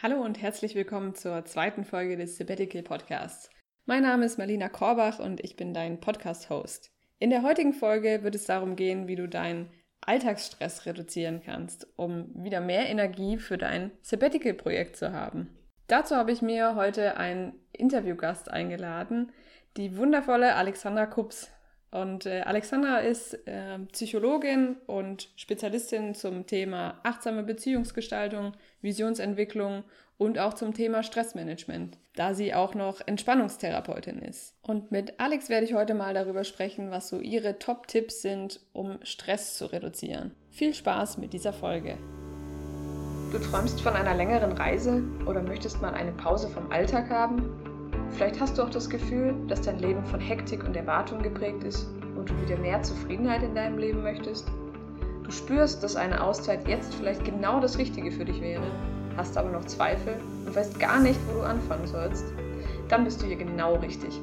Hallo und herzlich willkommen zur zweiten Folge des Sabbatical Podcasts. Mein Name ist Marlina Korbach und ich bin dein Podcast-Host. In der heutigen Folge wird es darum gehen, wie du deinen Alltagsstress reduzieren kannst, um wieder mehr Energie für dein Sabbatical-Projekt zu haben. Dazu habe ich mir heute einen Interviewgast eingeladen, die wundervolle Alexandra Kups. Und äh, Alexandra ist äh, Psychologin und Spezialistin zum Thema achtsame Beziehungsgestaltung, Visionsentwicklung und auch zum Thema Stressmanagement, da sie auch noch Entspannungstherapeutin ist. Und mit Alex werde ich heute mal darüber sprechen, was so ihre Top-Tipps sind, um Stress zu reduzieren. Viel Spaß mit dieser Folge. Du träumst von einer längeren Reise oder möchtest mal eine Pause vom Alltag haben? Vielleicht hast du auch das Gefühl, dass dein Leben von Hektik und Erwartung geprägt ist und du wieder mehr Zufriedenheit in deinem Leben möchtest. Du spürst, dass eine Auszeit jetzt vielleicht genau das Richtige für dich wäre, hast aber noch Zweifel und weißt gar nicht, wo du anfangen sollst. Dann bist du hier genau richtig.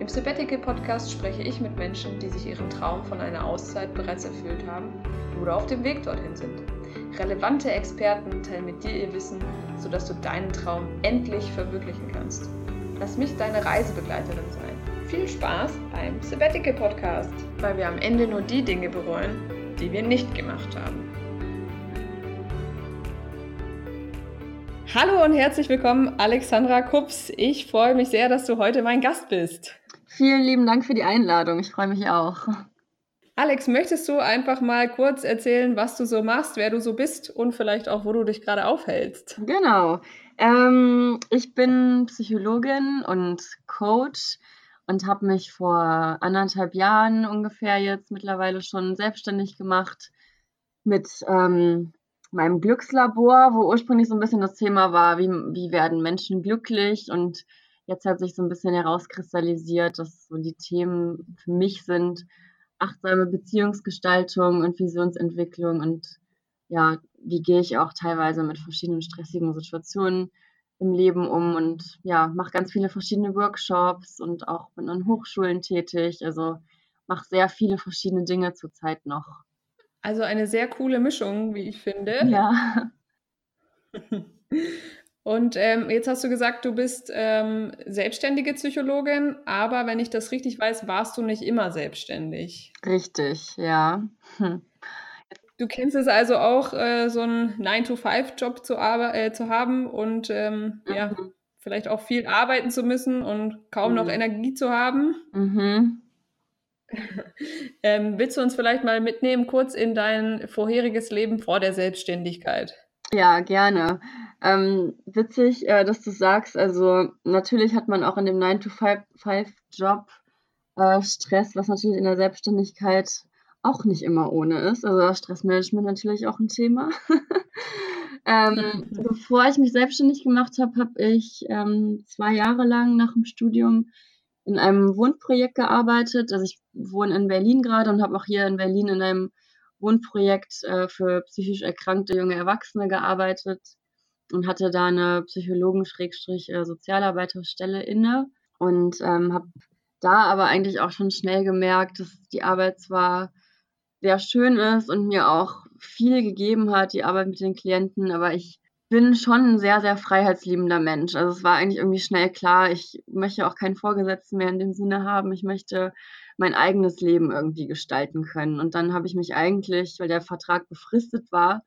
Im Sabbatical Podcast spreche ich mit Menschen, die sich ihren Traum von einer Auszeit bereits erfüllt haben oder auf dem Weg dorthin sind. Relevante Experten teilen mit dir ihr Wissen, sodass du deinen Traum endlich verwirklichen kannst. Lass mich deine Reisebegleiterin sein. Viel Spaß beim Sabbatical Podcast, weil wir am Ende nur die Dinge bereuen, die wir nicht gemacht haben. Hallo und herzlich willkommen, Alexandra Kups. Ich freue mich sehr, dass du heute mein Gast bist. Vielen lieben Dank für die Einladung. Ich freue mich auch. Alex, möchtest du einfach mal kurz erzählen, was du so machst, wer du so bist und vielleicht auch, wo du dich gerade aufhältst? Genau. Ähm, ich bin Psychologin und Coach und habe mich vor anderthalb Jahren ungefähr jetzt mittlerweile schon selbstständig gemacht mit ähm, meinem Glückslabor, wo ursprünglich so ein bisschen das Thema war, wie, wie werden Menschen glücklich? Und jetzt hat sich so ein bisschen herauskristallisiert, dass so die Themen für mich sind achtsame Beziehungsgestaltung und Visionsentwicklung und ja, wie gehe ich auch teilweise mit verschiedenen stressigen Situationen im Leben um und ja, mache ganz viele verschiedene Workshops und auch bin an Hochschulen tätig. Also mache sehr viele verschiedene Dinge zurzeit noch. Also eine sehr coole Mischung, wie ich finde. Ja. Und ähm, jetzt hast du gesagt, du bist ähm, selbstständige Psychologin, aber wenn ich das richtig weiß, warst du nicht immer selbstständig. Richtig, ja. Hm. Du kennst es also auch, äh, so einen 9-to-5-Job zu, äh, zu haben und ähm, mhm. ja, vielleicht auch viel arbeiten zu müssen und kaum mhm. noch Energie zu haben. Mhm. ähm, willst du uns vielleicht mal mitnehmen, kurz in dein vorheriges Leben vor der Selbstständigkeit? Ja, gerne. Ähm, witzig, äh, dass du sagst, also natürlich hat man auch in dem 9-to-5-Job äh, Stress, was natürlich in der Selbstständigkeit auch nicht immer ohne ist. Also Stressmanagement natürlich auch ein Thema. ähm, mhm. Bevor ich mich selbstständig gemacht habe, habe ich ähm, zwei Jahre lang nach dem Studium in einem Wohnprojekt gearbeitet. Also ich wohne in Berlin gerade und habe auch hier in Berlin in einem Wohnprojekt äh, für psychisch erkrankte junge Erwachsene gearbeitet und hatte da eine Psychologen-Sozialarbeiterstelle inne und ähm, habe da aber eigentlich auch schon schnell gemerkt, dass die Arbeit zwar sehr schön ist und mir auch viel gegeben hat, die Arbeit mit den Klienten, aber ich bin schon ein sehr, sehr freiheitsliebender Mensch. Also es war eigentlich irgendwie schnell klar, ich möchte auch keinen Vorgesetzten mehr in dem Sinne haben. Ich möchte mein eigenes Leben irgendwie gestalten können. Und dann habe ich mich eigentlich, weil der Vertrag befristet war,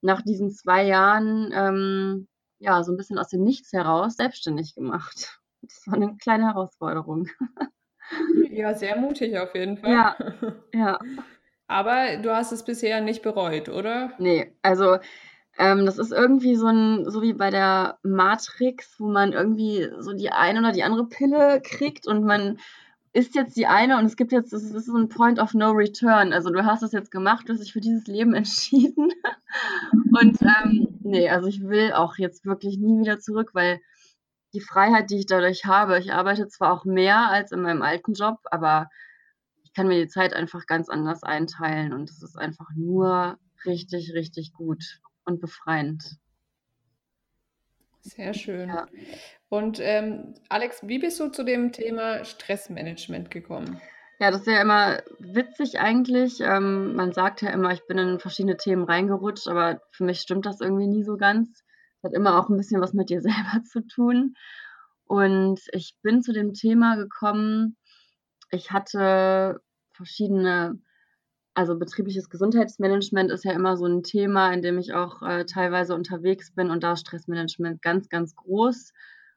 nach diesen zwei Jahren ähm, ja so ein bisschen aus dem Nichts heraus selbstständig gemacht. Das war eine kleine Herausforderung. Ja, sehr mutig auf jeden Fall. Ja, ja. Aber du hast es bisher nicht bereut, oder? Nee, also ähm, das ist irgendwie so ein, so wie bei der Matrix, wo man irgendwie so die eine oder die andere Pille kriegt und man ist jetzt die eine und es gibt jetzt, das ist so ein Point of No Return. Also du hast es jetzt gemacht, du hast dich für dieses Leben entschieden. und ähm, nee, also ich will auch jetzt wirklich nie wieder zurück, weil die Freiheit, die ich dadurch habe, ich arbeite zwar auch mehr als in meinem alten Job, aber kann mir die Zeit einfach ganz anders einteilen und es ist einfach nur richtig, richtig gut und befreiend. Sehr schön. Ja. Und ähm, Alex, wie bist du zu dem Thema Stressmanagement gekommen? Ja, das ist ja immer witzig eigentlich. Ähm, man sagt ja immer, ich bin in verschiedene Themen reingerutscht, aber für mich stimmt das irgendwie nie so ganz. hat immer auch ein bisschen was mit dir selber zu tun. Und ich bin zu dem Thema gekommen, ich hatte verschiedene, also betriebliches Gesundheitsmanagement ist ja immer so ein Thema, in dem ich auch äh, teilweise unterwegs bin und da Stressmanagement ganz, ganz groß.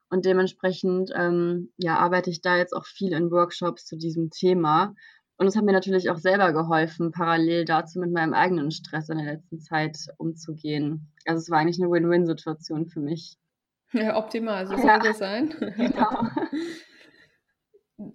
Und dementsprechend ähm, ja, arbeite ich da jetzt auch viel in Workshops zu diesem Thema. Und es hat mir natürlich auch selber geholfen, parallel dazu mit meinem eigenen Stress in der letzten Zeit umzugehen. Also es war eigentlich eine Win-Win-Situation für mich. Ja, optimal, so soll das sein. Genau.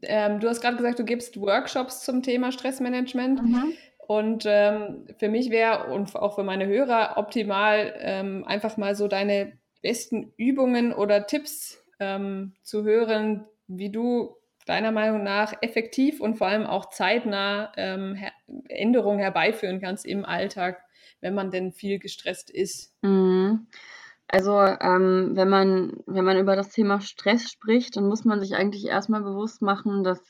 ähm, du hast gerade gesagt, du gibst Workshops zum Thema Stressmanagement. Mhm. Und ähm, für mich wäre und auch für meine Hörer optimal, ähm, einfach mal so deine besten Übungen oder Tipps ähm, zu hören, wie du deiner Meinung nach effektiv und vor allem auch zeitnah ähm, her Änderungen herbeiführen kannst im Alltag, wenn man denn viel gestresst ist? Mhm. Also ähm, wenn, man, wenn man über das Thema Stress spricht, dann muss man sich eigentlich erstmal bewusst machen, dass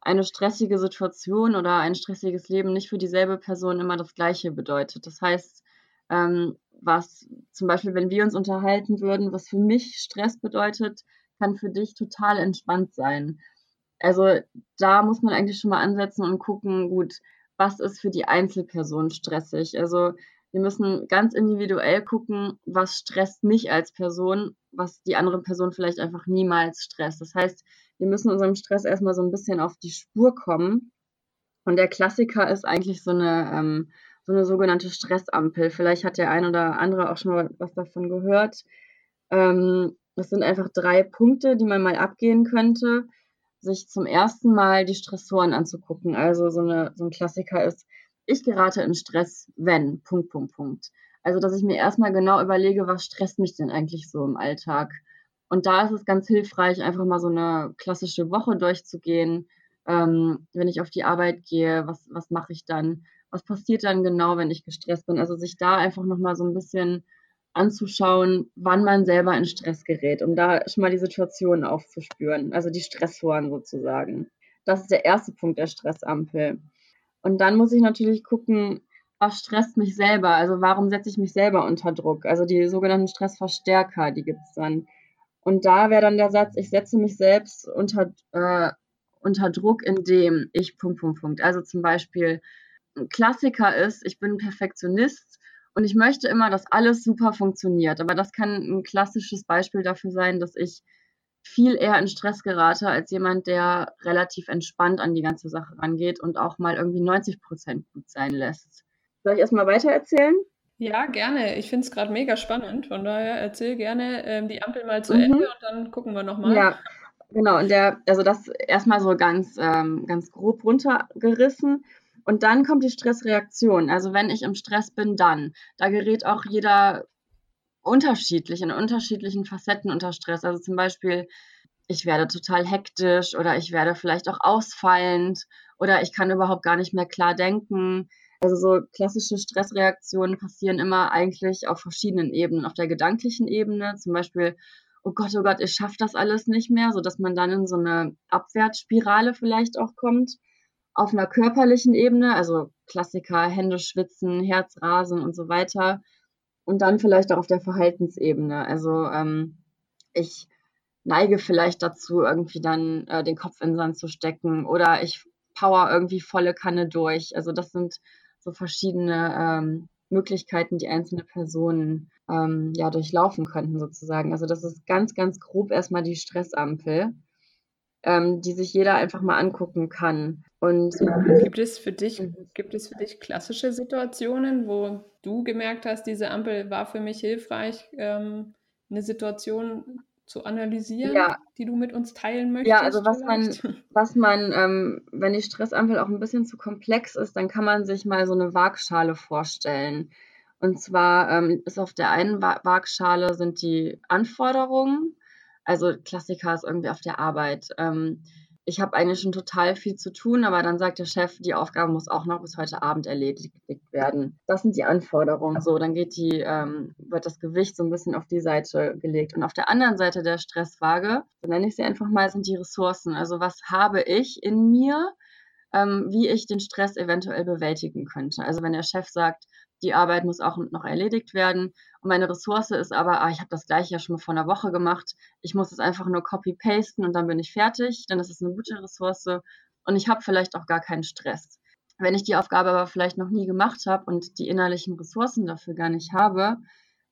eine stressige Situation oder ein stressiges Leben nicht für dieselbe Person immer das gleiche bedeutet. Das heißt, ähm, was zum Beispiel, wenn wir uns unterhalten würden, was für mich Stress bedeutet, kann für dich total entspannt sein. Also da muss man eigentlich schon mal ansetzen und gucken, gut, was ist für die Einzelperson stressig? Also wir müssen ganz individuell gucken, was stresst mich als Person, was die andere Person vielleicht einfach niemals stresst. Das heißt, wir müssen unserem Stress erstmal so ein bisschen auf die Spur kommen. Und der Klassiker ist eigentlich so eine, ähm, so eine sogenannte Stressampel. Vielleicht hat der ein oder andere auch schon mal was davon gehört. Ähm, das sind einfach drei Punkte, die man mal abgehen könnte sich zum ersten Mal die Stressoren anzugucken. Also so, eine, so ein Klassiker ist, ich gerate in Stress, wenn, Punkt, Punkt, Punkt. Also, dass ich mir erstmal genau überlege, was stresst mich denn eigentlich so im Alltag. Und da ist es ganz hilfreich, einfach mal so eine klassische Woche durchzugehen. Ähm, wenn ich auf die Arbeit gehe, was, was mache ich dann? Was passiert dann genau, wenn ich gestresst bin? Also sich da einfach nochmal so ein bisschen anzuschauen, wann man selber in Stress gerät, um da schon mal die Situation aufzuspüren, also die Stressoren sozusagen. Das ist der erste Punkt der Stressampel. Und dann muss ich natürlich gucken, was stresst mich selber? Also warum setze ich mich selber unter Druck? Also die sogenannten Stressverstärker, die gibt es dann. Und da wäre dann der Satz, ich setze mich selbst unter, äh, unter Druck, indem ich Punkt, Punkt, Punkt. Also zum Beispiel, ein Klassiker ist, ich bin Perfektionist und ich möchte immer, dass alles super funktioniert. Aber das kann ein klassisches Beispiel dafür sein, dass ich viel eher in Stress gerate als jemand, der relativ entspannt an die ganze Sache rangeht und auch mal irgendwie 90 Prozent gut sein lässt. Soll ich erstmal weiter erzählen? Ja, gerne. Ich finde es gerade mega spannend. Von daher erzähl gerne ähm, die Ampel mal zu mhm. Ende und dann gucken wir nochmal. Ja, genau. Und der, also das erstmal so ganz, ähm, ganz grob runtergerissen. Und dann kommt die Stressreaktion. Also wenn ich im Stress bin, dann. Da gerät auch jeder unterschiedlich, in unterschiedlichen Facetten unter Stress. Also zum Beispiel, ich werde total hektisch oder ich werde vielleicht auch ausfallend oder ich kann überhaupt gar nicht mehr klar denken. Also so klassische Stressreaktionen passieren immer eigentlich auf verschiedenen Ebenen. Auf der gedanklichen Ebene, zum Beispiel, oh Gott, oh Gott, ich schaffe das alles nicht mehr, sodass man dann in so eine Abwärtsspirale vielleicht auch kommt auf einer körperlichen Ebene, also Klassiker, Hände schwitzen, Herzrasen und so weiter. Und dann vielleicht auch auf der Verhaltensebene. Also ähm, ich neige vielleicht dazu, irgendwie dann äh, den Kopf in den Sand zu stecken oder ich power irgendwie volle Kanne durch. Also das sind so verschiedene ähm, Möglichkeiten, die einzelne Personen ähm, ja durchlaufen könnten sozusagen. Also das ist ganz, ganz grob erstmal die Stressampel ähm, die sich jeder einfach mal angucken kann. Und gibt es für dich, mhm. gibt es für dich klassische Situationen, wo du gemerkt hast, diese Ampel war für mich hilfreich, ähm, eine Situation zu analysieren, ja. die du mit uns teilen möchtest? Ja, also was vielleicht? man, was man, ähm, wenn die Stressampel auch ein bisschen zu komplex ist, dann kann man sich mal so eine Waagschale vorstellen. Und zwar ähm, ist auf der einen Waagschale sind die Anforderungen also Klassiker ist irgendwie auf der Arbeit. Ähm, ich habe eigentlich schon total viel zu tun, aber dann sagt der Chef, die Aufgabe muss auch noch bis heute Abend erledigt werden. Das sind die Anforderungen. So, dann geht die, ähm, wird das Gewicht so ein bisschen auf die Seite gelegt. Und auf der anderen Seite der Stresswaage, so nenne ich sie einfach mal, sind die Ressourcen. Also was habe ich in mir, ähm, wie ich den Stress eventuell bewältigen könnte. Also wenn der Chef sagt, die Arbeit muss auch noch erledigt werden. Und meine Ressource ist aber, ah, ich habe das gleiche ja schon mal vor einer Woche gemacht. Ich muss es einfach nur copy-pasten und dann bin ich fertig. Dann ist es eine gute Ressource und ich habe vielleicht auch gar keinen Stress. Wenn ich die Aufgabe aber vielleicht noch nie gemacht habe und die innerlichen Ressourcen dafür gar nicht habe,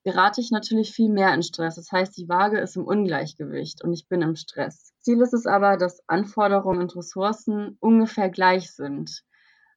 gerate ich natürlich viel mehr in Stress. Das heißt, die Waage ist im Ungleichgewicht und ich bin im Stress. Ziel ist es aber, dass Anforderungen und Ressourcen ungefähr gleich sind.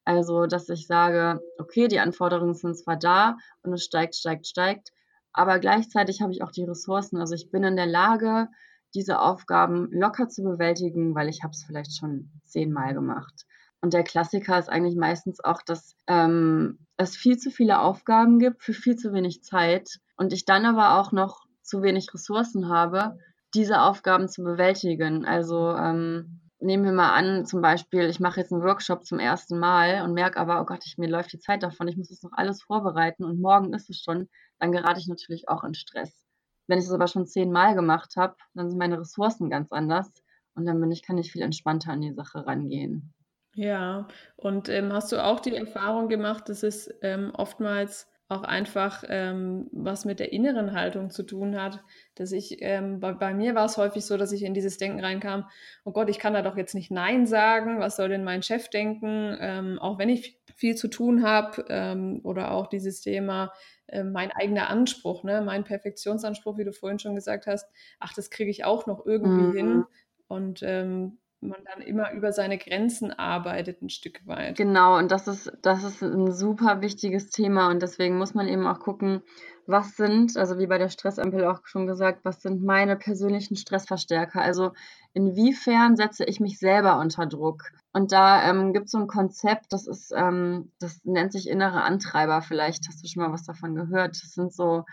Also, dass ich sage, okay, die Anforderungen sind zwar da und es steigt, steigt, steigt, aber gleichzeitig habe ich auch die Ressourcen. Also ich bin in der Lage, diese Aufgaben locker zu bewältigen, weil ich habe es vielleicht schon zehnmal gemacht. Und der Klassiker ist eigentlich meistens auch, dass ähm, es viel zu viele Aufgaben gibt für viel zu wenig Zeit und ich dann aber auch noch zu wenig Ressourcen habe, diese Aufgaben zu bewältigen. Also ähm, nehmen wir mal an, zum Beispiel, ich mache jetzt einen Workshop zum ersten Mal und merke aber, oh Gott, ich, mir läuft die Zeit davon, ich muss das noch alles vorbereiten und morgen ist es schon, dann gerate ich natürlich auch in Stress. Wenn ich es aber schon zehnmal gemacht habe, dann sind meine Ressourcen ganz anders und dann bin ich, kann ich viel entspannter an die Sache rangehen. Ja, und ähm, hast du auch die Erfahrung gemacht, dass es ähm, oftmals auch einfach ähm, was mit der inneren Haltung zu tun hat. Dass ich, ähm, bei, bei, mir war es häufig so, dass ich in dieses Denken reinkam, oh Gott, ich kann da doch jetzt nicht Nein sagen, was soll denn mein Chef denken, ähm, auch wenn ich viel zu tun habe ähm, oder auch dieses Thema, äh, mein eigener Anspruch, ne, mein Perfektionsanspruch, wie du vorhin schon gesagt hast, ach, das kriege ich auch noch irgendwie mhm. hin. Und ähm, man dann immer über seine Grenzen arbeitet, ein Stück weit. Genau, und das ist, das ist ein super wichtiges Thema und deswegen muss man eben auch gucken, was sind, also wie bei der Stressampel auch schon gesagt, was sind meine persönlichen Stressverstärker? Also inwiefern setze ich mich selber unter Druck? Und da ähm, gibt es so ein Konzept, das ist, ähm, das nennt sich innere Antreiber. Vielleicht hast du schon mal was davon gehört. Das sind so,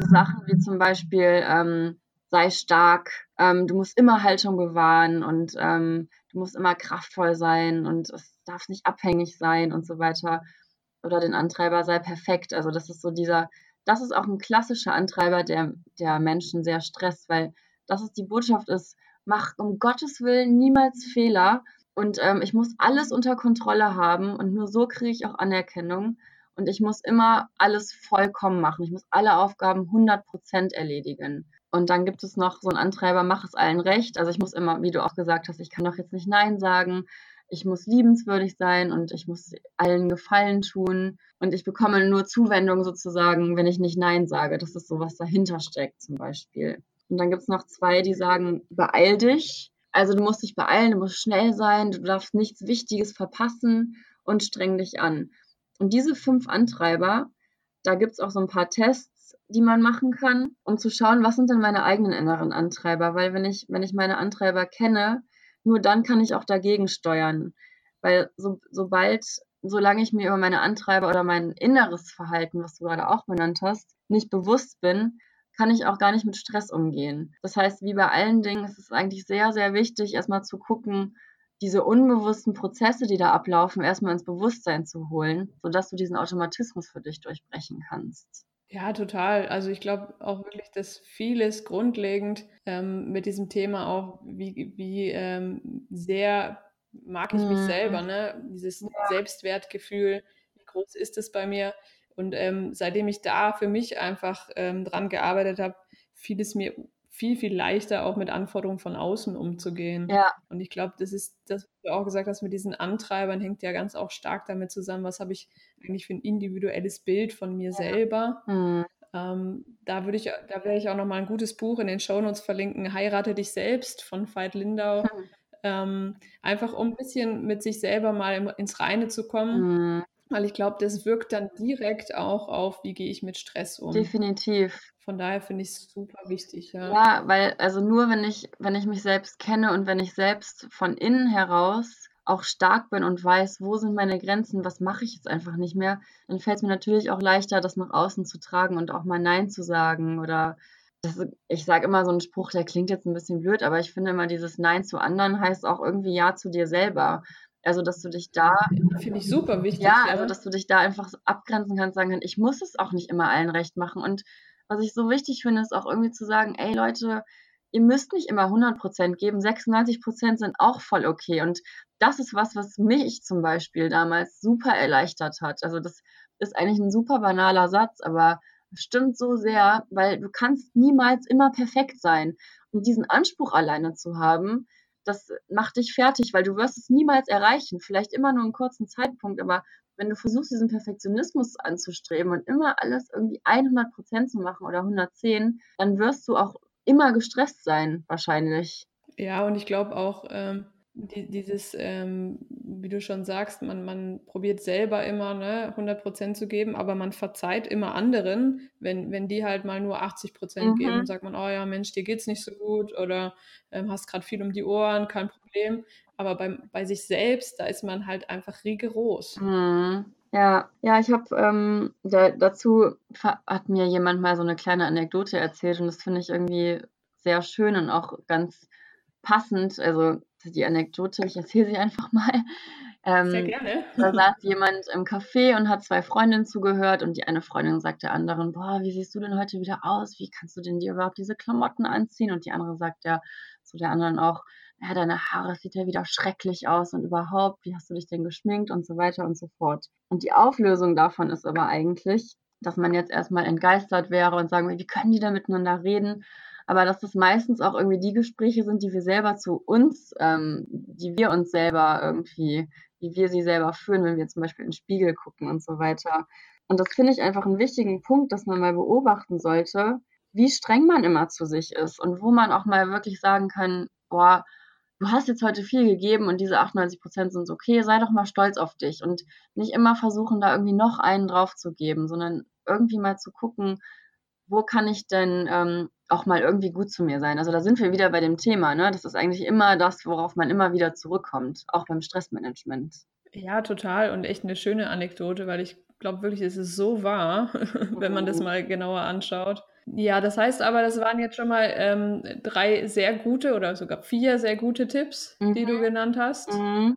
so Sachen wie zum Beispiel, ähm, sei stark, ähm, du musst immer Haltung bewahren und ähm, du musst immer kraftvoll sein und es darf nicht abhängig sein und so weiter. Oder den Antreiber sei perfekt. Also das ist so dieser, das ist auch ein klassischer Antreiber, der, der Menschen sehr stresst, weil das ist die Botschaft ist, mach um Gottes Willen niemals Fehler und ähm, ich muss alles unter Kontrolle haben und nur so kriege ich auch Anerkennung und ich muss immer alles vollkommen machen. Ich muss alle Aufgaben 100 Prozent erledigen. Und dann gibt es noch so einen Antreiber, mach es allen recht. Also ich muss immer, wie du auch gesagt hast, ich kann doch jetzt nicht Nein sagen. Ich muss liebenswürdig sein und ich muss allen Gefallen tun. Und ich bekomme nur Zuwendung sozusagen, wenn ich nicht Nein sage. Das ist so, was dahinter steckt zum Beispiel. Und dann gibt es noch zwei, die sagen, beeil dich. Also du musst dich beeilen, du musst schnell sein, du darfst nichts Wichtiges verpassen und streng dich an. Und diese fünf Antreiber, da gibt es auch so ein paar Tests, die man machen kann, um zu schauen, was sind denn meine eigenen inneren Antreiber? Weil wenn ich, wenn ich meine Antreiber kenne, nur dann kann ich auch dagegen steuern. Weil so, sobald, solange ich mir über meine Antreiber oder mein inneres Verhalten, was du gerade auch benannt hast, nicht bewusst bin, kann ich auch gar nicht mit Stress umgehen. Das heißt, wie bei allen Dingen, ist es eigentlich sehr, sehr wichtig, erstmal zu gucken, diese unbewussten Prozesse, die da ablaufen, erstmal ins Bewusstsein zu holen, sodass du diesen Automatismus für dich durchbrechen kannst. Ja, total. Also ich glaube auch wirklich, dass vieles grundlegend ähm, mit diesem Thema auch, wie, wie ähm, sehr mag ich mich selber, mhm. ne? Dieses ja. Selbstwertgefühl, wie groß ist es bei mir? Und ähm, seitdem ich da für mich einfach ähm, dran gearbeitet habe, fiel es mir viel, viel leichter, auch mit Anforderungen von außen umzugehen. Ja. Und ich glaube, das ist das, was du auch gesagt hast, mit diesen Antreibern hängt ja ganz auch stark damit zusammen, was habe ich eigentlich für ein individuelles Bild von mir ja. selber. Mhm. Ähm, da würde ich, da werde ich auch nochmal ein gutes Buch in den Shownotes verlinken, Heirate dich selbst von Veit Lindau. Mhm. Ähm, einfach um ein bisschen mit sich selber mal ins Reine zu kommen. Mhm. Weil ich glaube, das wirkt dann direkt auch auf, wie gehe ich mit Stress um. Definitiv. Von daher finde ich es super wichtig, ja. Ja, weil also nur wenn ich wenn ich mich selbst kenne und wenn ich selbst von innen heraus auch stark bin und weiß, wo sind meine Grenzen, was mache ich jetzt einfach nicht mehr, dann fällt es mir natürlich auch leichter, das nach außen zu tragen und auch mal Nein zu sagen oder das, ich sage immer so einen Spruch, der klingt jetzt ein bisschen blöd, aber ich finde immer, dieses Nein zu anderen heißt auch irgendwie Ja zu dir selber. Also, dass du dich da. Finde ich super wichtig. Ja, ja, also, dass du dich da einfach abgrenzen kannst, sagen kannst, ich muss es auch nicht immer allen recht machen. Und was ich so wichtig finde, ist auch irgendwie zu sagen, ey Leute, ihr müsst nicht immer 100% geben, 96% sind auch voll okay. Und das ist was, was mich zum Beispiel damals super erleichtert hat. Also das ist eigentlich ein super banaler Satz, aber stimmt so sehr, weil du kannst niemals immer perfekt sein. Und diesen Anspruch alleine zu haben, das macht dich fertig, weil du wirst es niemals erreichen. Vielleicht immer nur einen kurzen Zeitpunkt, aber wenn du versuchst, diesen Perfektionismus anzustreben und immer alles irgendwie 100 Prozent zu machen oder 110, dann wirst du auch immer gestresst sein, wahrscheinlich. Ja, und ich glaube auch, ähm, die, dieses, ähm, wie du schon sagst, man, man probiert selber immer ne, 100% zu geben, aber man verzeiht immer anderen, wenn, wenn die halt mal nur 80% mhm. geben, sagt man, oh ja, Mensch, dir geht's nicht so gut oder ähm, hast gerade viel um die Ohren, kein Problem. Aber bei, bei sich selbst, da ist man halt einfach rigoros. Mhm. Ja, ja, ich habe ähm, da, dazu hat mir jemand mal so eine kleine Anekdote erzählt und das finde ich irgendwie sehr schön und auch ganz passend. Also die Anekdote, ich erzähle sie einfach mal. Ähm, Sehr gerne. Da saß jemand im Café und hat zwei Freundinnen zugehört und die eine Freundin sagt der anderen, boah, wie siehst du denn heute wieder aus? Wie kannst du denn dir überhaupt diese Klamotten anziehen? Und die andere sagt ja zu der anderen auch, ja, deine Haare sieht ja wieder schrecklich aus und überhaupt, wie hast du dich denn geschminkt und so weiter und so fort. Und die Auflösung davon ist aber eigentlich, dass man jetzt erstmal entgeistert wäre und sagen, wie können die da miteinander reden? Aber dass das meistens auch irgendwie die Gespräche sind, die wir selber zu uns, ähm, die wir uns selber irgendwie, wie wir sie selber führen, wenn wir zum Beispiel in den Spiegel gucken und so weiter. Und das finde ich einfach einen wichtigen Punkt, dass man mal beobachten sollte, wie streng man immer zu sich ist und wo man auch mal wirklich sagen kann, boah, du hast jetzt heute viel gegeben und diese 98 Prozent sind okay, sei doch mal stolz auf dich und nicht immer versuchen, da irgendwie noch einen drauf zu geben, sondern irgendwie mal zu gucken, wo kann ich denn ähm, auch mal irgendwie gut zu mir sein. Also da sind wir wieder bei dem Thema, ne? Das ist eigentlich immer das, worauf man immer wieder zurückkommt, auch beim Stressmanagement. Ja, total und echt eine schöne Anekdote, weil ich glaube wirklich, es ist so wahr, wenn man das mhm. mal genauer anschaut. Ja, das heißt aber, das waren jetzt schon mal ähm, drei sehr gute oder sogar vier sehr gute Tipps, mhm. die du mhm. genannt hast. Mhm.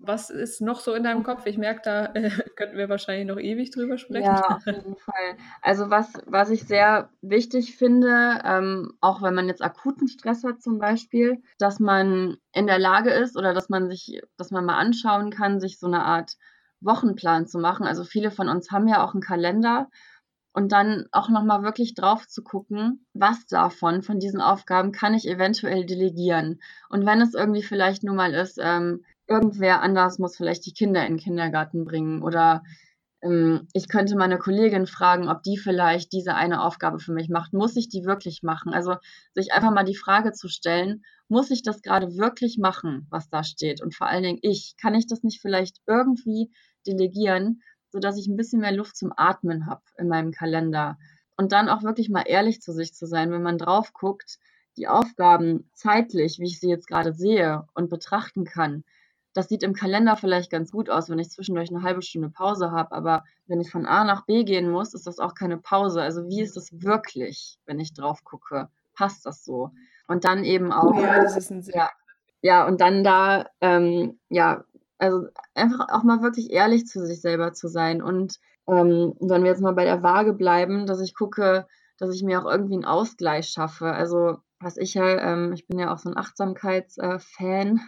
Was ist noch so in deinem Kopf? Ich merke, da äh, könnten wir wahrscheinlich noch ewig drüber sprechen. Ja, auf jeden Fall. Also was, was ich sehr wichtig finde, ähm, auch wenn man jetzt akuten Stress hat zum Beispiel, dass man in der Lage ist oder dass man sich, dass man mal anschauen kann, sich so eine Art Wochenplan zu machen. Also viele von uns haben ja auch einen Kalender und dann auch nochmal wirklich drauf zu gucken, was davon, von diesen Aufgaben kann ich eventuell delegieren. Und wenn es irgendwie vielleicht nur mal ist, ähm, irgendwer anders muss vielleicht die Kinder in den Kindergarten bringen oder ähm, ich könnte meine Kollegin fragen, ob die vielleicht diese eine Aufgabe für mich macht. Muss ich die wirklich machen? Also sich einfach mal die Frage zu stellen, muss ich das gerade wirklich machen, was da steht? Und vor allen Dingen ich, kann ich das nicht vielleicht irgendwie delegieren, sodass ich ein bisschen mehr Luft zum Atmen habe in meinem Kalender? Und dann auch wirklich mal ehrlich zu sich zu sein, wenn man drauf guckt, die Aufgaben zeitlich, wie ich sie jetzt gerade sehe und betrachten kann, das sieht im Kalender vielleicht ganz gut aus, wenn ich zwischendurch eine halbe Stunde Pause habe, aber wenn ich von A nach B gehen muss, ist das auch keine Pause. Also wie ist das wirklich, wenn ich drauf gucke? Passt das so? Und dann eben auch. Ja, das ist ein sehr ja, ja, und dann da, ähm, ja, also einfach auch mal wirklich ehrlich zu sich selber zu sein. Und ähm, wenn wir jetzt mal bei der Waage bleiben, dass ich gucke, dass ich mir auch irgendwie einen Ausgleich schaffe. Also was ich ja, ähm, ich bin ja auch so ein Achtsamkeitsfan. Äh,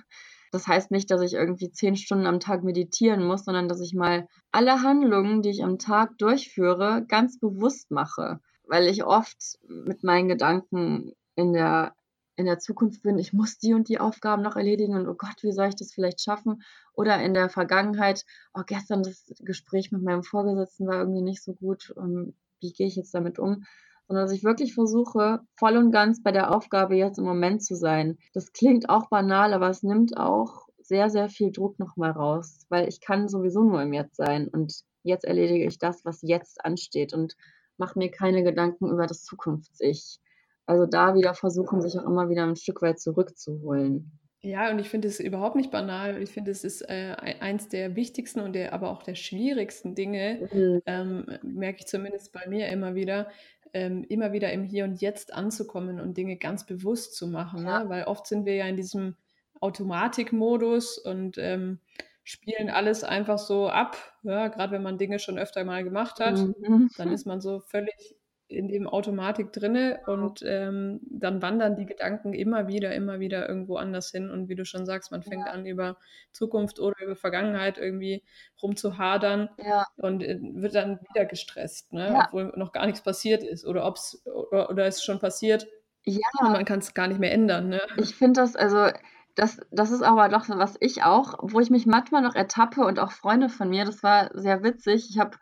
das heißt nicht, dass ich irgendwie zehn Stunden am Tag meditieren muss, sondern dass ich mal alle Handlungen, die ich am Tag durchführe, ganz bewusst mache. Weil ich oft mit meinen Gedanken in der, in der Zukunft bin, ich muss die und die Aufgaben noch erledigen und oh Gott, wie soll ich das vielleicht schaffen? Oder in der Vergangenheit, oh, gestern das Gespräch mit meinem Vorgesetzten war irgendwie nicht so gut, wie gehe ich jetzt damit um? Sondern dass ich wirklich versuche, voll und ganz bei der Aufgabe jetzt im Moment zu sein. Das klingt auch banal, aber es nimmt auch sehr, sehr viel Druck nochmal raus, weil ich kann sowieso nur im Jetzt sein und jetzt erledige ich das, was jetzt ansteht und mache mir keine Gedanken über das Zukunfts-Ich. Also da wieder versuchen, sich auch immer wieder ein Stück weit zurückzuholen. Ja, und ich finde es überhaupt nicht banal. Ich finde, es ist äh, eins der wichtigsten und der, aber auch der schwierigsten Dinge, mhm. ähm, merke ich zumindest bei mir immer wieder, ähm, immer wieder im Hier und Jetzt anzukommen und Dinge ganz bewusst zu machen. Ja. Ne? Weil oft sind wir ja in diesem Automatikmodus und ähm, spielen alles einfach so ab. Ja? Gerade wenn man Dinge schon öfter mal gemacht hat, mhm. dann ist man so völlig in dem Automatik drinne und ähm, dann wandern die Gedanken immer wieder, immer wieder irgendwo anders hin. Und wie du schon sagst, man fängt ja. an, über Zukunft oder über Vergangenheit irgendwie rumzuhadern ja. und äh, wird dann wieder gestresst, ne? Ja. obwohl noch gar nichts passiert ist oder ob es oder, oder ist schon passiert. Ja. Und man kann es gar nicht mehr ändern. Ne? Ich finde das, also das, das ist aber doch so, was ich auch, wo ich mich manchmal noch ertappe und auch Freunde von mir, das war sehr witzig. Ich habe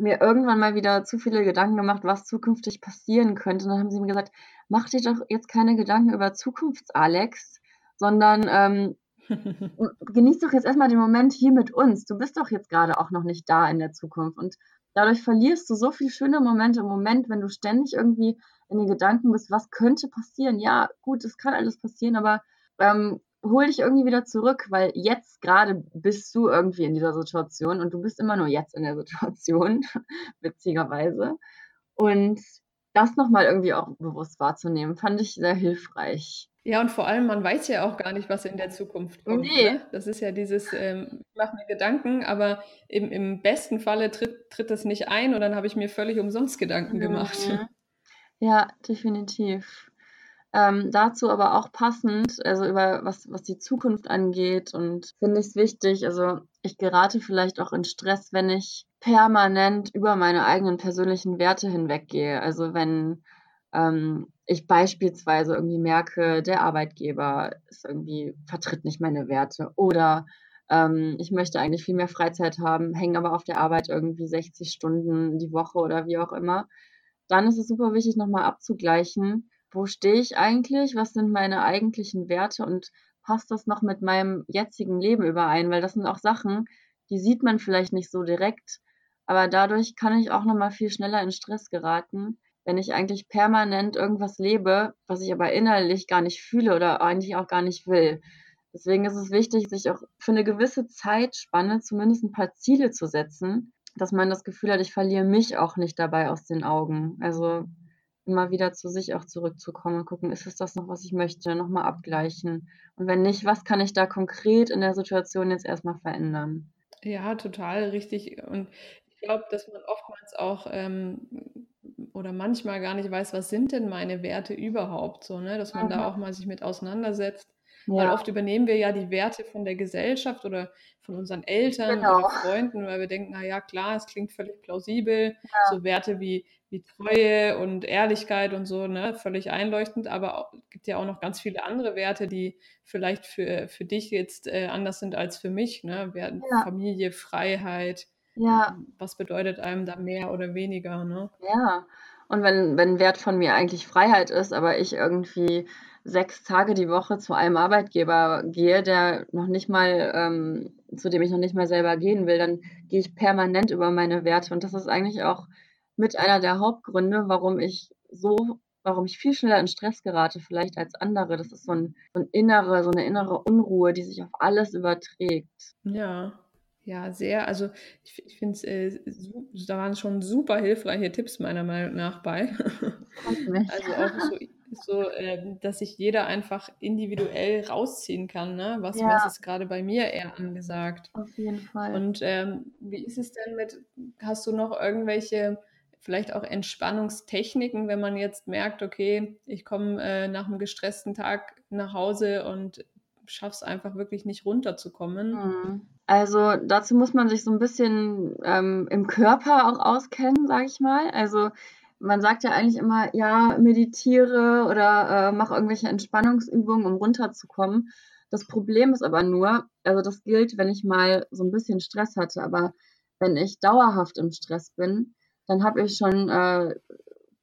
mir irgendwann mal wieder zu viele Gedanken gemacht, was zukünftig passieren könnte. Und dann haben sie mir gesagt, mach dir doch jetzt keine Gedanken über Zukunfts-Alex, sondern ähm, genieß doch jetzt erstmal den Moment hier mit uns. Du bist doch jetzt gerade auch noch nicht da in der Zukunft. Und dadurch verlierst du so viele schöne Momente im Moment, wenn du ständig irgendwie in den Gedanken bist, was könnte passieren. Ja, gut, es kann alles passieren, aber ähm, hol dich irgendwie wieder zurück, weil jetzt gerade bist du irgendwie in dieser Situation und du bist immer nur jetzt in der Situation, witzigerweise. Und das nochmal irgendwie auch bewusst wahrzunehmen, fand ich sehr hilfreich. Ja, und vor allem, man weiß ja auch gar nicht, was in der Zukunft kommt. Nee. Ne? Das ist ja dieses, ähm, ich mache mir Gedanken, aber im, im besten Falle tritt, tritt das nicht ein und dann habe ich mir völlig umsonst Gedanken mhm. gemacht. Ja, definitiv. Ähm, dazu aber auch passend, also über was, was die Zukunft angeht und finde ich es wichtig, also ich gerate vielleicht auch in Stress, wenn ich permanent über meine eigenen persönlichen Werte hinweggehe. Also wenn ähm, ich beispielsweise irgendwie merke, der Arbeitgeber ist irgendwie, vertritt nicht meine Werte oder ähm, ich möchte eigentlich viel mehr Freizeit haben, hänge aber auf der Arbeit irgendwie 60 Stunden die Woche oder wie auch immer, dann ist es super wichtig, nochmal abzugleichen, wo stehe ich eigentlich, was sind meine eigentlichen Werte und passt das noch mit meinem jetzigen Leben überein? Weil das sind auch Sachen, die sieht man vielleicht nicht so direkt, aber dadurch kann ich auch nochmal viel schneller in Stress geraten, wenn ich eigentlich permanent irgendwas lebe, was ich aber innerlich gar nicht fühle oder eigentlich auch gar nicht will. Deswegen ist es wichtig, sich auch für eine gewisse Zeitspanne zumindest ein paar Ziele zu setzen, dass man das Gefühl hat, ich verliere mich auch nicht dabei aus den Augen. Also immer wieder zu sich auch zurückzukommen und gucken, ist es das noch, was ich möchte, nochmal abgleichen. Und wenn nicht, was kann ich da konkret in der Situation jetzt erstmal verändern? Ja, total richtig. Und ich glaube, dass man oftmals auch ähm, oder manchmal gar nicht weiß, was sind denn meine Werte überhaupt so, ne? Dass man mhm. da auch mal sich mit auseinandersetzt. Ja. Weil oft übernehmen wir ja die Werte von der Gesellschaft oder von unseren Eltern genau. oder Freunden, weil wir denken, na ja, klar, es klingt völlig plausibel. Ja. So Werte wie wie Treue und Ehrlichkeit und so, ne, völlig einleuchtend, aber es gibt ja auch noch ganz viele andere Werte, die vielleicht für, für dich jetzt äh, anders sind als für mich, ne? Werte, ja. Familie, Freiheit. Ja. Was bedeutet einem da mehr oder weniger, ne? Ja. Und wenn, wenn Wert von mir eigentlich Freiheit ist, aber ich irgendwie sechs Tage die Woche zu einem Arbeitgeber gehe, der noch nicht mal, ähm, zu dem ich noch nicht mal selber gehen will, dann gehe ich permanent über meine Werte. Und das ist eigentlich auch mit einer der Hauptgründe, warum ich so warum ich viel schneller in Stress gerate vielleicht als andere. Das ist so, ein, so, ein innere, so eine innere Unruhe, die sich auf alles überträgt. Ja, ja, sehr. Also ich, ich finde es, äh, da waren schon super hilfreiche Tipps meiner Meinung nach bei. also auch so, so äh, dass sich jeder einfach individuell rausziehen kann. Ne? Was, ja. was ist gerade bei mir eher angesagt? Auf jeden Fall. Und ähm, wie ist es denn mit, hast du noch irgendwelche vielleicht auch Entspannungstechniken, wenn man jetzt merkt, okay, ich komme äh, nach einem gestressten Tag nach Hause und schaffe es einfach wirklich nicht runterzukommen. Mhm. Also dazu muss man sich so ein bisschen ähm, im Körper auch auskennen, sage ich mal. Also man sagt ja eigentlich immer, ja, meditiere oder äh, mach irgendwelche Entspannungsübungen, um runterzukommen. Das Problem ist aber nur, also das gilt, wenn ich mal so ein bisschen Stress hatte, aber wenn ich dauerhaft im Stress bin, dann habe ich schon äh,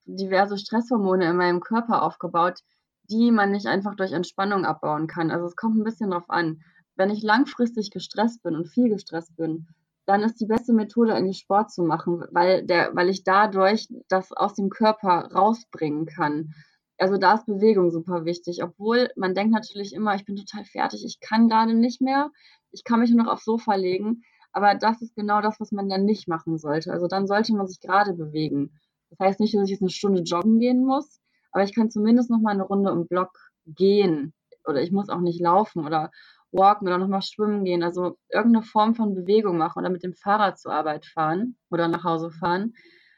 diverse Stresshormone in meinem Körper aufgebaut, die man nicht einfach durch Entspannung abbauen kann. Also es kommt ein bisschen drauf an. Wenn ich langfristig gestresst bin und viel gestresst bin, dann ist die beste Methode, eigentlich Sport zu machen, weil, der, weil ich dadurch das aus dem Körper rausbringen kann. Also da ist Bewegung super wichtig, obwohl man denkt natürlich immer, ich bin total fertig, ich kann gerade nicht mehr, ich kann mich nur noch aufs Sofa legen. Aber das ist genau das, was man dann nicht machen sollte. Also dann sollte man sich gerade bewegen. Das heißt nicht, dass ich jetzt eine Stunde joggen gehen muss, aber ich kann zumindest noch mal eine Runde im Block gehen. Oder ich muss auch nicht laufen oder walken oder nochmal schwimmen gehen. Also irgendeine Form von Bewegung machen oder mit dem Fahrrad zur Arbeit fahren oder nach Hause fahren.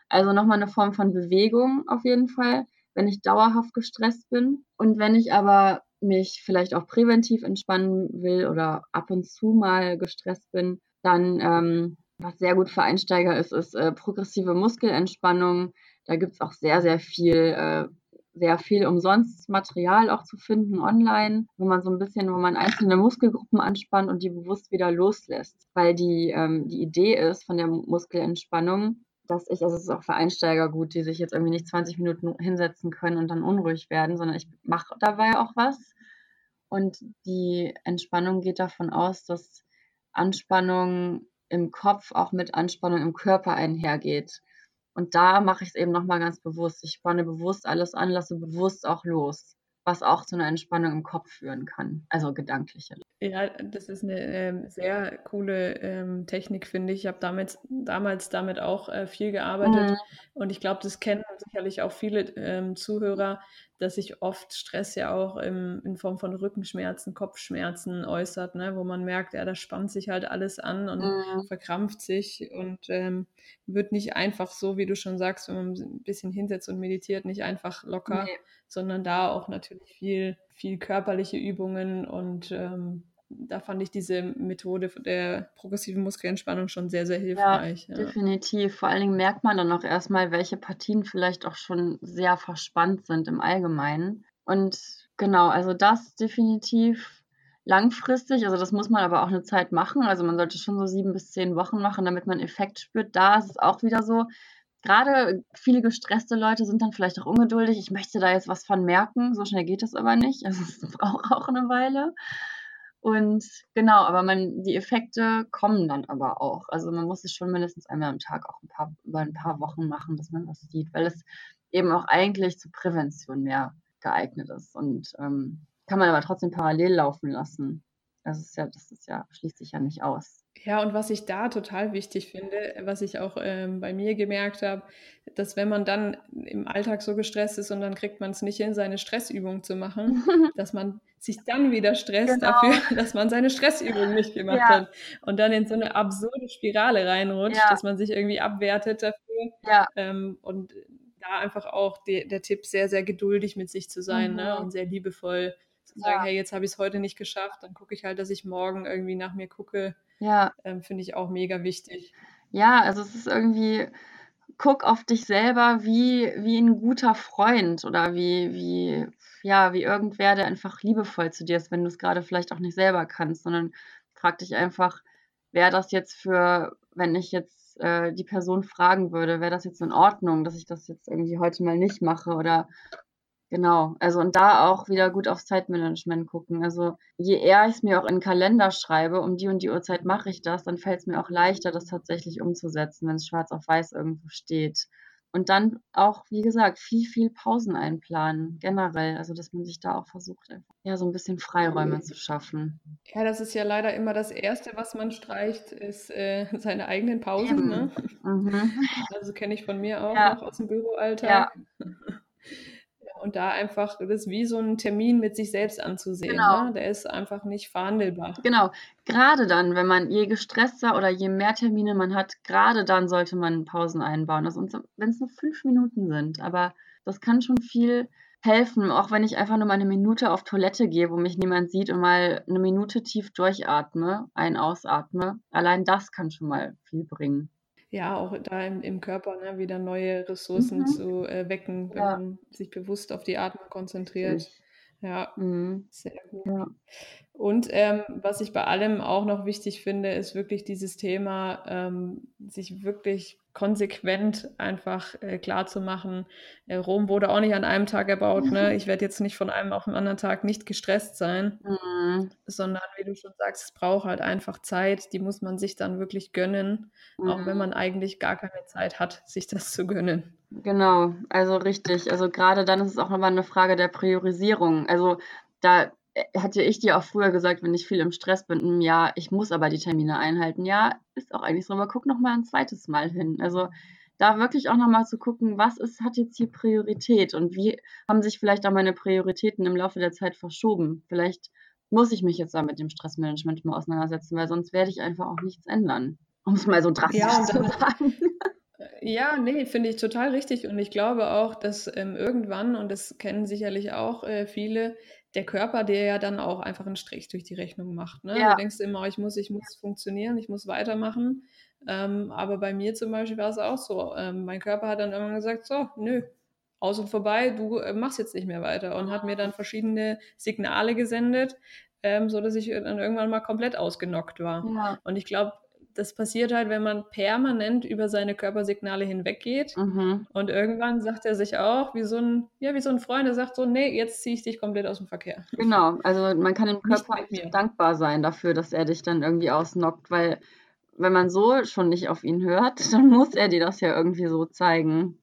Also nochmal eine Form von Bewegung auf jeden Fall, wenn ich dauerhaft gestresst bin. Und wenn ich aber mich vielleicht auch präventiv entspannen will oder ab und zu mal gestresst bin, dann, ähm, was sehr gut für Einsteiger ist, ist äh, progressive Muskelentspannung. Da gibt's auch sehr, sehr viel, äh, sehr viel umsonst Material auch zu finden online, wo man so ein bisschen, wo man einzelne Muskelgruppen anspannt und die bewusst wieder loslässt. Weil die, ähm, die Idee ist von der Muskelentspannung, dass ich, also es ist auch für Einsteiger gut, die sich jetzt irgendwie nicht 20 Minuten hinsetzen können und dann unruhig werden, sondern ich mache dabei auch was. Und die Entspannung geht davon aus, dass Anspannung im Kopf auch mit Anspannung im Körper einhergeht. Und da mache ich es eben nochmal ganz bewusst. Ich spanne bewusst alles an, lasse bewusst auch los was auch zu einer Entspannung im Kopf führen kann, also gedankliche. Ja, das ist eine ähm, sehr coole ähm, Technik, finde ich. Ich habe damals, damals damit auch äh, viel gearbeitet mhm. und ich glaube, das kennen sicherlich auch viele ähm, Zuhörer, dass sich oft Stress ja auch im, in Form von Rückenschmerzen, Kopfschmerzen äußert, ne? wo man merkt, ja, da spannt sich halt alles an und mhm. verkrampft sich und ähm, wird nicht einfach so, wie du schon sagst, wenn man ein bisschen hinsetzt und meditiert, nicht einfach locker, nee sondern da auch natürlich viel, viel körperliche Übungen und ähm, da fand ich diese Methode der progressiven Muskelentspannung schon sehr, sehr hilfreich. Ja, ja. definitiv. Vor allen Dingen merkt man dann auch erstmal, welche Partien vielleicht auch schon sehr verspannt sind im Allgemeinen. Und genau, also das definitiv langfristig, also das muss man aber auch eine Zeit machen. Also man sollte schon so sieben bis zehn Wochen machen, damit man Effekt spürt. Da ist es auch wieder so, gerade viele gestresste Leute sind dann vielleicht auch ungeduldig. Ich möchte da jetzt was von merken, so schnell geht das aber nicht. Also es braucht auch eine Weile. Und genau, aber man, die Effekte kommen dann aber auch. Also man muss es schon mindestens einmal am Tag auch ein paar, über ein paar Wochen machen, dass man das sieht, weil es eben auch eigentlich zur Prävention mehr geeignet ist. Und ähm, kann man aber trotzdem parallel laufen lassen. Das ist ja, das ist ja, schließt sich ja nicht aus. Ja, und was ich da total wichtig finde, was ich auch ähm, bei mir gemerkt habe, dass wenn man dann im Alltag so gestresst ist und dann kriegt man es nicht hin, seine Stressübung zu machen, dass man sich dann wieder stresst genau. dafür, dass man seine Stressübung nicht gemacht ja. hat und dann in so eine absurde Spirale reinrutscht, ja. dass man sich irgendwie abwertet dafür. Ja. Ähm, und da einfach auch die, der Tipp, sehr, sehr geduldig mit sich zu sein ne, mhm. ne, und sehr liebevoll zu sagen, hey, jetzt habe ich es heute nicht geschafft, dann gucke ich halt, dass ich morgen irgendwie nach mir gucke ja. Ähm, Finde ich auch mega wichtig. Ja, also es ist irgendwie, guck auf dich selber wie, wie ein guter Freund oder wie, wie, ja, wie irgendwer, der einfach liebevoll zu dir ist, wenn du es gerade vielleicht auch nicht selber kannst, sondern frag dich einfach, wäre das jetzt für, wenn ich jetzt äh, die Person fragen würde, wäre das jetzt in Ordnung, dass ich das jetzt irgendwie heute mal nicht mache oder Genau, also und da auch wieder gut aufs Zeitmanagement gucken. Also je eher ich es mir auch in den Kalender schreibe, um die und die Uhrzeit mache ich das, dann fällt es mir auch leichter, das tatsächlich umzusetzen, wenn es schwarz auf weiß irgendwo steht. Und dann auch, wie gesagt, viel, viel Pausen einplanen, generell. Also, dass man sich da auch versucht, einfach, ja, so ein bisschen Freiräume zu schaffen. Ja, das ist ja leider immer das Erste, was man streicht, ist äh, seine eigenen Pausen. Ne? Mhm. Also kenne ich von mir auch ja. noch aus dem Büroalltag. Ja. und da einfach das wie so ein Termin mit sich selbst anzusehen. Genau. Ne? Der ist einfach nicht verhandelbar. Genau. Gerade dann, wenn man je gestresster oder je mehr Termine man hat, gerade dann sollte man Pausen einbauen. Also wenn es nur fünf Minuten sind, aber das kann schon viel helfen, auch wenn ich einfach nur mal eine Minute auf Toilette gehe, wo mich niemand sieht und mal eine Minute tief durchatme, ein ausatme. Allein das kann schon mal viel bringen ja, auch da im, im Körper ne, wieder neue Ressourcen Mhm. zu äh, wecken, wenn Ja. man sich bewusst auf die Atmung konzentriert. Ja, Mhm. sehr gut. Ja. Und ähm, was ich bei allem auch noch wichtig finde, ist wirklich dieses Thema, ähm, sich wirklich konsequent einfach äh, klar zu machen. Äh, Rom wurde auch nicht an einem Tag erbaut. Ne? Ich werde jetzt nicht von einem auf den anderen Tag nicht gestresst sein, mhm. sondern wie du schon sagst, es braucht halt einfach Zeit. Die muss man sich dann wirklich gönnen, mhm. auch wenn mhm. man eigentlich gar keine Zeit hat, sich das zu gönnen. Genau, also richtig. Also gerade dann ist es auch nochmal eine Frage der Priorisierung. Also da hatte ich dir auch früher gesagt, wenn ich viel im Stress bin, hm, ja, ich muss aber die Termine einhalten. Ja, ist auch eigentlich so, aber guck noch mal ein zweites Mal hin. Also da wirklich auch noch mal zu gucken, was ist, hat jetzt hier Priorität und wie haben sich vielleicht auch meine Prioritäten im Laufe der Zeit verschoben. Vielleicht muss ich mich jetzt da mit dem Stressmanagement mal auseinandersetzen, weil sonst werde ich einfach auch nichts ändern. Um es mal so drastisch ja, zu sagen. Ja, nee, finde ich total richtig. Und ich glaube auch, dass ähm, irgendwann, und das kennen sicherlich auch äh, viele, der Körper dir ja dann auch einfach einen Strich durch die Rechnung macht. Ne? Ja. Du denkst immer, ich muss, ich muss funktionieren, ich muss weitermachen. Ähm, aber bei mir zum Beispiel war es auch so. Ähm, mein Körper hat dann irgendwann gesagt, so, nö, aus und vorbei, du äh, machst jetzt nicht mehr weiter. Und hat mir dann verschiedene Signale gesendet, ähm, so dass ich dann irgendwann mal komplett ausgenockt war. Ja. Und ich glaube, das passiert halt, wenn man permanent über seine Körpersignale hinweggeht. Mhm. Und irgendwann sagt er sich auch, wie so ein, ja, wie so ein Freund, der sagt so, nee, jetzt ziehe ich dich komplett aus dem Verkehr. Genau, also man kann dem Körper dankbar sein dafür, dass er dich dann irgendwie ausnockt, weil wenn man so schon nicht auf ihn hört, dann muss er dir das ja irgendwie so zeigen.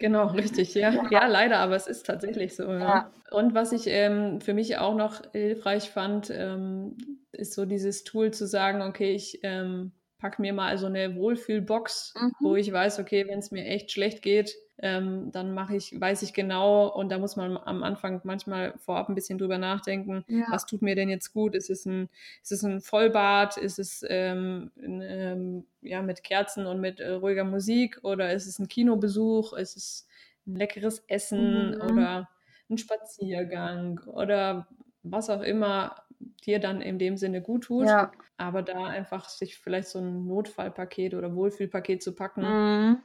Genau, richtig, ja. Ja. Ja, leider, aber es ist tatsächlich so. Ja. Ja. Und was ich ähm, für mich auch noch hilfreich fand, ähm, ist so dieses Tool zu sagen, okay, ich ähm, packe mir mal so eine Wohlfühlbox, Mhm. wo ich weiß, okay, wenn es mir echt schlecht geht, ähm, dann mache ich, weiß ich genau, und da muss man am Anfang manchmal vorab ein bisschen drüber nachdenken, Ja. was tut mir denn jetzt gut? Ist es ein, ist es ein Vollbad? Ist es ähm, ein, ähm, ja, mit Kerzen und mit äh, ruhiger Musik? Oder ist es ein Kinobesuch? Ist es ein leckeres Essen Mhm. oder ein Spaziergang oder was auch immer dir dann in dem Sinne gut tut. Ja. Aber da einfach sich vielleicht so ein Notfallpaket oder Wohlfühlpaket zu packen, Mhm.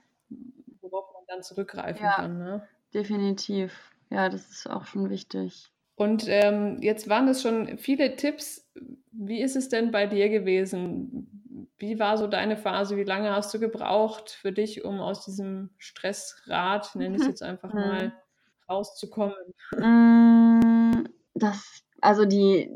Dann zurückgreifen Ja. kann. Ne? Definitiv. Ja, das ist auch schon wichtig. Und ähm, jetzt waren das schon viele Tipps. Wie ist es denn bei dir gewesen? Wie war so deine Phase? Wie lange hast du gebraucht für dich, um aus diesem Stressrad, nenne ich es jetzt einfach Mhm. mal, rauszukommen? Mm, Das, also die,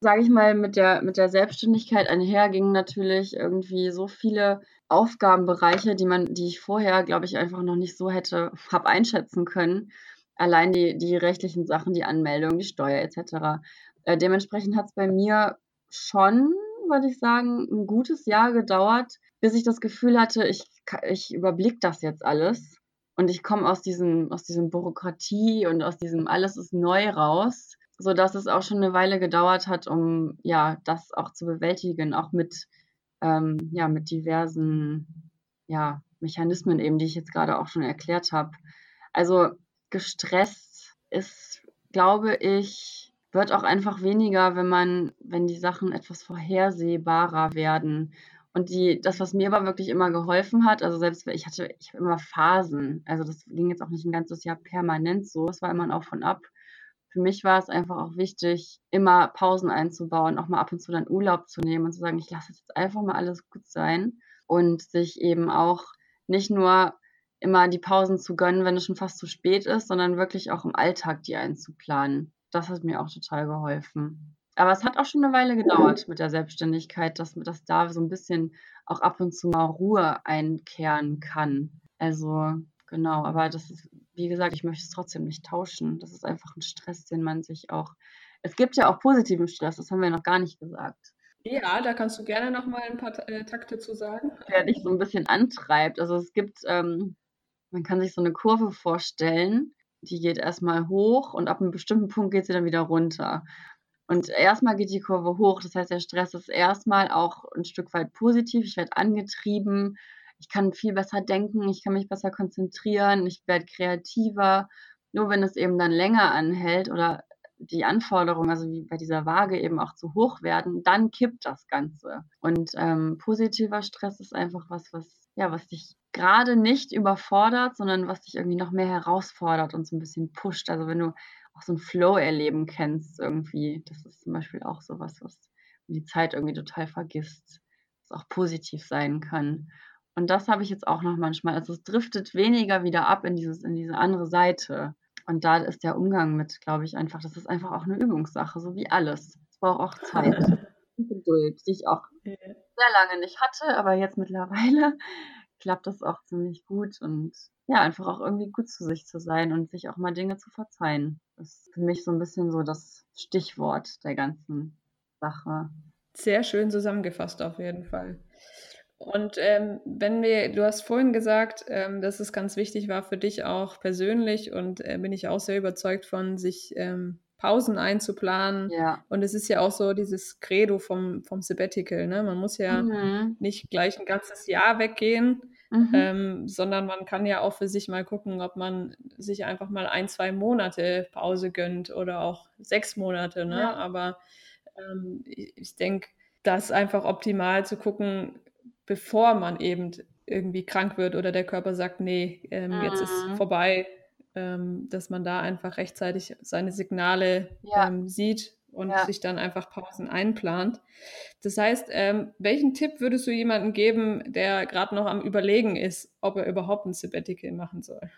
sage ich mal, mit der, mit der Selbstständigkeit einher gingen natürlich irgendwie so viele Aufgabenbereiche, die man, die ich vorher, glaube ich, einfach noch nicht so hätte, habe einschätzen können. Allein die, die rechtlichen Sachen, die Anmeldung, die Steuer etc. Äh, dementsprechend hat es bei mir schon, würde ich sagen, ein gutes Jahr gedauert, bis ich das Gefühl hatte, ich, ich überblicke das jetzt alles. Und ich komme aus diesem, aus diesem Bürokratie und aus diesem alles ist neu raus, so dass es auch schon eine Weile gedauert hat, um ja das auch zu bewältigen, auch mit ähm, ja mit diversen ja Mechanismen eben, die ich jetzt gerade auch schon erklärt habe. Also gestresst ist, glaube ich, wird auch einfach weniger, wenn man, wenn die Sachen etwas vorhersehbarer werden. Und die, das, was mir aber wirklich immer geholfen hat, also selbst ich hatte, ich habe immer Phasen. Also das ging jetzt auch nicht ein ganzes Jahr permanent so. Es war immer Auf und Ab. Für mich war es einfach auch wichtig, immer Pausen einzubauen, auch mal ab und zu dann Urlaub zu nehmen und zu sagen, ich lasse jetzt einfach mal alles gut sein und sich eben auch nicht nur immer die Pausen zu gönnen, wenn es schon fast zu spät ist, sondern wirklich auch im Alltag die einzuplanen. Das hat mir auch total geholfen. Aber es hat auch schon eine Weile gedauert mit der Selbstständigkeit, dass, dass da so ein bisschen auch ab und zu mal Ruhe einkehren kann. Also genau, aber das ist, wie gesagt, ich möchte es trotzdem nicht tauschen. Das ist einfach ein Stress, den man sich auch. Es gibt ja auch positiven Stress, das haben wir noch gar nicht gesagt. Ja, da kannst du gerne noch mal ein paar äh, Takte zu sagen. Der dich so ein bisschen antreibt. Also es gibt, ähm, man kann sich so eine Kurve vorstellen, die geht erstmal hoch und ab einem bestimmten Punkt geht sie dann wieder runter. Und erstmal geht die Kurve hoch, das heißt, der Stress ist erstmal auch ein Stück weit positiv. Ich werde angetrieben, ich kann viel besser denken, ich kann mich besser konzentrieren, ich werde kreativer. Nur wenn es eben dann länger anhält oder die Anforderungen, also wie bei dieser Waage eben auch zu hoch werden, dann kippt das Ganze. Und ähm, positiver Stress ist einfach was, was, ja, was dich gerade nicht überfordert, sondern was dich irgendwie noch mehr herausfordert und so ein bisschen pusht. Also wenn du auch so ein Flow-Erleben kennst irgendwie, das ist zum Beispiel auch sowas, was die Zeit irgendwie total vergisst, was auch positiv sein kann. Und das habe ich jetzt auch noch manchmal. Also es driftet weniger wieder ab in dieses, in diese andere Seite. Und da ist der Umgang mit, glaube ich, einfach, das ist einfach auch eine Übungssache, so wie alles. Es braucht auch Zeit und Geduld, die ich auch sehr lange nicht hatte, aber jetzt mittlerweile klappt das auch ziemlich gut und ja, einfach auch irgendwie gut zu sich zu sein und sich auch mal Dinge zu verzeihen. Das ist für mich so ein bisschen so das Stichwort der ganzen Sache. Sehr schön zusammengefasst auf jeden Fall. Und ähm, wenn wir, du hast vorhin gesagt, ähm, dass es ganz wichtig war für dich auch persönlich und äh, bin ich auch sehr überzeugt von, sich ähm, Pausen einzuplanen. Ja. Und es ist ja auch so dieses Credo vom, vom Sabbatical, ne? Man muss ja Mhm. nicht gleich ein ganzes Jahr weggehen, mhm. ähm, sondern man kann ja auch für sich mal gucken, ob man sich einfach mal ein, zwei Monate Pause gönnt oder auch sechs Monate. Ne? Ja. Aber ähm, ich, ich denke, das einfach optimal zu gucken, bevor man eben irgendwie krank wird oder der Körper sagt, nee, ähm, mhm. jetzt ist mhm. vorbei, ähm, dass man da einfach rechtzeitig seine Signale ja. ähm, sieht und ja. sich dann einfach Pausen einplant. Das heißt, ähm, welchen Tipp würdest du jemandem geben, der gerade noch am Überlegen ist, ob er überhaupt ein Sabbatical machen soll?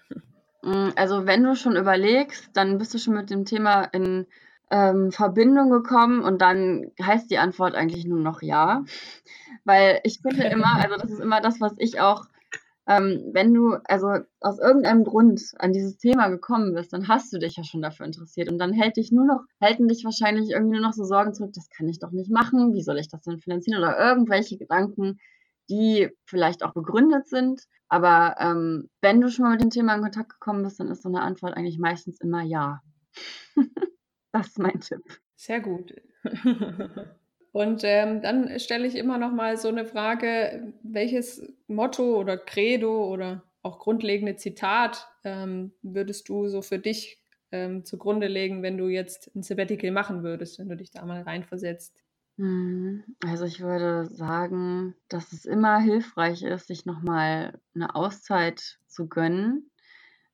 Mm, also wenn du schon überlegst, dann bist du schon mit dem Thema in ähm, Verbindung gekommen und dann heißt die Antwort eigentlich nur noch ja. Weil ich finde immer, also das ist immer das, was ich auch ähm, wenn du also aus irgendeinem Grund an dieses Thema gekommen bist, dann hast du dich ja schon dafür interessiert und dann hält dich nur noch, halten dich wahrscheinlich irgendwie nur noch so Sorgen zurück, das kann ich doch nicht machen, wie soll ich das denn finanzieren oder irgendwelche Gedanken, die vielleicht auch begründet sind. Aber ähm, wenn du schon mal mit dem Thema in Kontakt gekommen bist, dann ist so eine Antwort eigentlich meistens immer ja. das ist mein Tipp. Sehr gut. Und ähm, dann stelle ich immer noch mal so eine Frage, welches Motto oder Credo oder auch grundlegende Zitat ähm, würdest du so für dich ähm, zugrunde legen, wenn du jetzt ein Sabbatical machen würdest, wenn du dich da mal reinversetzt? Hm, also ich würde sagen, dass es immer hilfreich ist, sich nochmal eine Auszeit zu gönnen,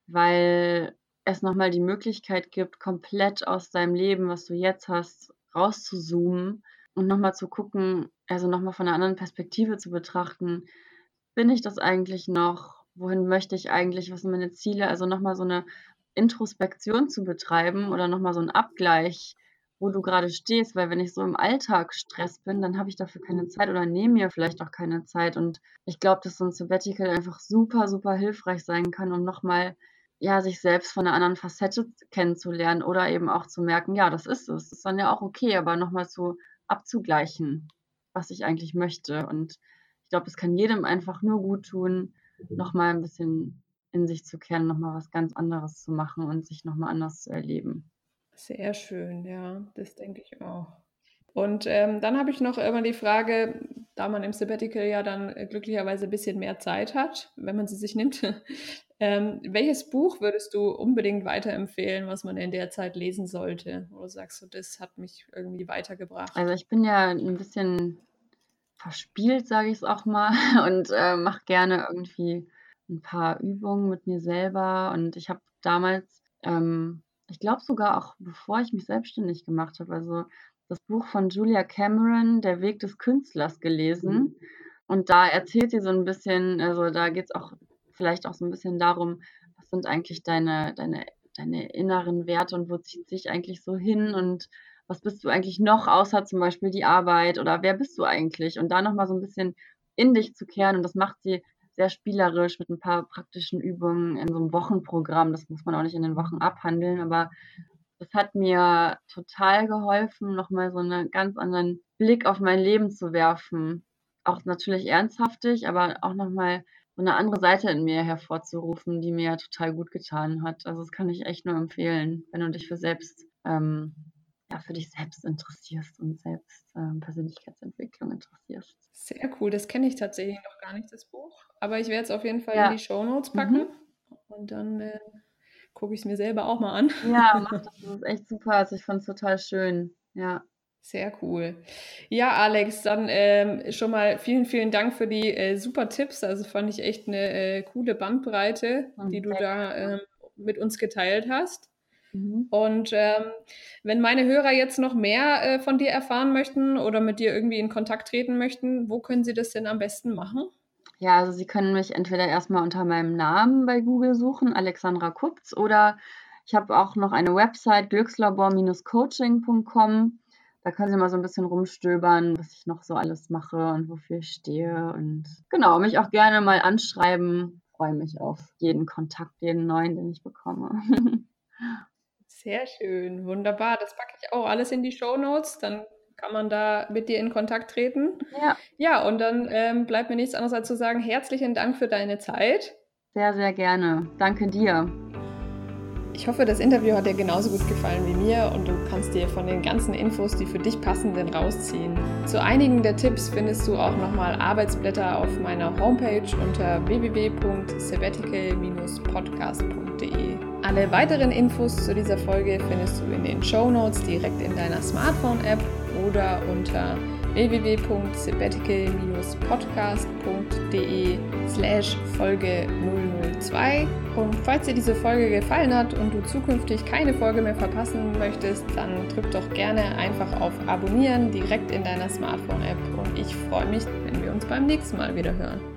weil es nochmal die Möglichkeit gibt, komplett aus deinem Leben, was du jetzt hast, rauszuzoomen und nochmal zu gucken, also nochmal von einer anderen Perspektive zu betrachten, bin ich das eigentlich noch? Wohin möchte ich eigentlich? Was sind meine Ziele? Also nochmal so eine Introspektion zu betreiben oder nochmal so ein Abgleich, wo du gerade stehst, weil wenn ich so im Alltag Stress bin, dann habe ich dafür keine Zeit oder nehme mir vielleicht auch keine Zeit. Und ich glaube, dass so ein Sabbatical einfach super, super hilfreich sein kann, um nochmal ja, sich selbst von einer anderen Facette kennenzulernen oder eben auch zu merken, ja, das ist es. Das ist dann ja auch okay, aber nochmal zu abzugleichen, was ich eigentlich möchte. Und ich glaube, es kann jedem einfach nur gut tun, nochmal ein bisschen in sich zu kehren, nochmal was ganz anderes zu machen und sich nochmal anders zu erleben. Sehr schön, ja, das denke ich auch. Und ähm, dann habe ich noch immer die Frage, da man im Sabbatical ja dann äh, glücklicherweise ein bisschen mehr Zeit hat, wenn man sie sich nimmt, ähm, welches Buch würdest du unbedingt weiterempfehlen, was man in der Zeit lesen sollte? Oder sagst du, das hat mich irgendwie weitergebracht? Also ich bin ja ein bisschen verspielt, sage ich es auch mal, und äh, mache gerne irgendwie ein paar Übungen mit mir selber. Und ich habe damals, ähm, ich glaube sogar auch bevor ich mich selbstständig gemacht habe, also das Buch von Julia Cameron, Der Weg des Künstlers, gelesen. Mhm. Und da erzählt sie so ein bisschen, also da geht es auch vielleicht auch so ein bisschen darum, was sind eigentlich deine, deine, deine inneren Werte und wo zieht sich eigentlich so hin und was bist du eigentlich noch, außer zum Beispiel die Arbeit oder wer bist du eigentlich? Und da nochmal so ein bisschen in dich zu kehren und das macht sie sehr spielerisch mit ein paar praktischen Übungen in so einem Wochenprogramm. Das muss man auch nicht in den Wochen abhandeln, aber das hat mir total geholfen, nochmal so einen ganz anderen Blick auf mein Leben zu werfen. Auch natürlich ernsthaftig, aber auch nochmal so eine andere Seite in mir hervorzurufen, die mir total gut getan hat. Also das kann ich echt nur empfehlen, wenn du dich für selbst, ähm, ja, für dich selbst interessierst und selbst ähm, Persönlichkeitsentwicklung interessierst. Sehr cool, das kenne ich tatsächlich noch gar nicht, das Buch. Aber ich werde es auf jeden Fall ja. in die Show Notes packen. Mhm. Und dann äh, gucke ich es mir selber auch mal an. Ja, mach das. Das ist echt super. Also ich fand es total schön. Ja. Sehr cool. Ja, Alex, dann ähm, schon mal vielen, vielen Dank für die äh, super Tipps. Also fand ich echt eine äh, coole Bandbreite, mhm, die du da ähm, mit uns geteilt hast. Mhm. Und ähm, wenn meine Hörer jetzt noch mehr äh, von dir erfahren möchten oder mit dir irgendwie in Kontakt treten möchten, wo können sie das denn am besten machen? Ja, also Sie können mich entweder erstmal unter meinem Namen bei Google suchen, Alexandra Kupz, oder ich habe auch noch eine Website, glückslabor-coaching.com. Da können Sie mal so ein bisschen rumstöbern, was ich noch so alles mache und wofür ich stehe. Und genau, mich auch gerne mal anschreiben. Freue mich auf jeden Kontakt, jeden neuen, den ich bekomme. Sehr schön, wunderbar. Das packe ich auch alles in die Show Notes. Dann kann man da mit dir in Kontakt treten. Ja. Ja, und dann ähm, bleibt mir nichts anderes als zu sagen, herzlichen Dank für deine Zeit. Sehr, sehr gerne. Danke dir. Ich hoffe, das Interview hat dir genauso gut gefallen wie mir und du kannst dir von den ganzen Infos die für dich passenden rausziehen. Zu einigen der Tipps findest du auch nochmal Arbeitsblätter auf meiner Homepage unter www.sabbatical-podcast.de. Alle weiteren Infos zu dieser Folge findest du in den Show Notes direkt in deiner Smartphone-App oder unter www.sabbatical-podcast.de slash Folge 002. Und falls dir diese Folge gefallen hat und du zukünftig keine Folge mehr verpassen möchtest, dann drück doch gerne einfach auf Abonnieren direkt in deiner Smartphone-App und ich freue mich, wenn wir uns beim nächsten Mal wieder hören.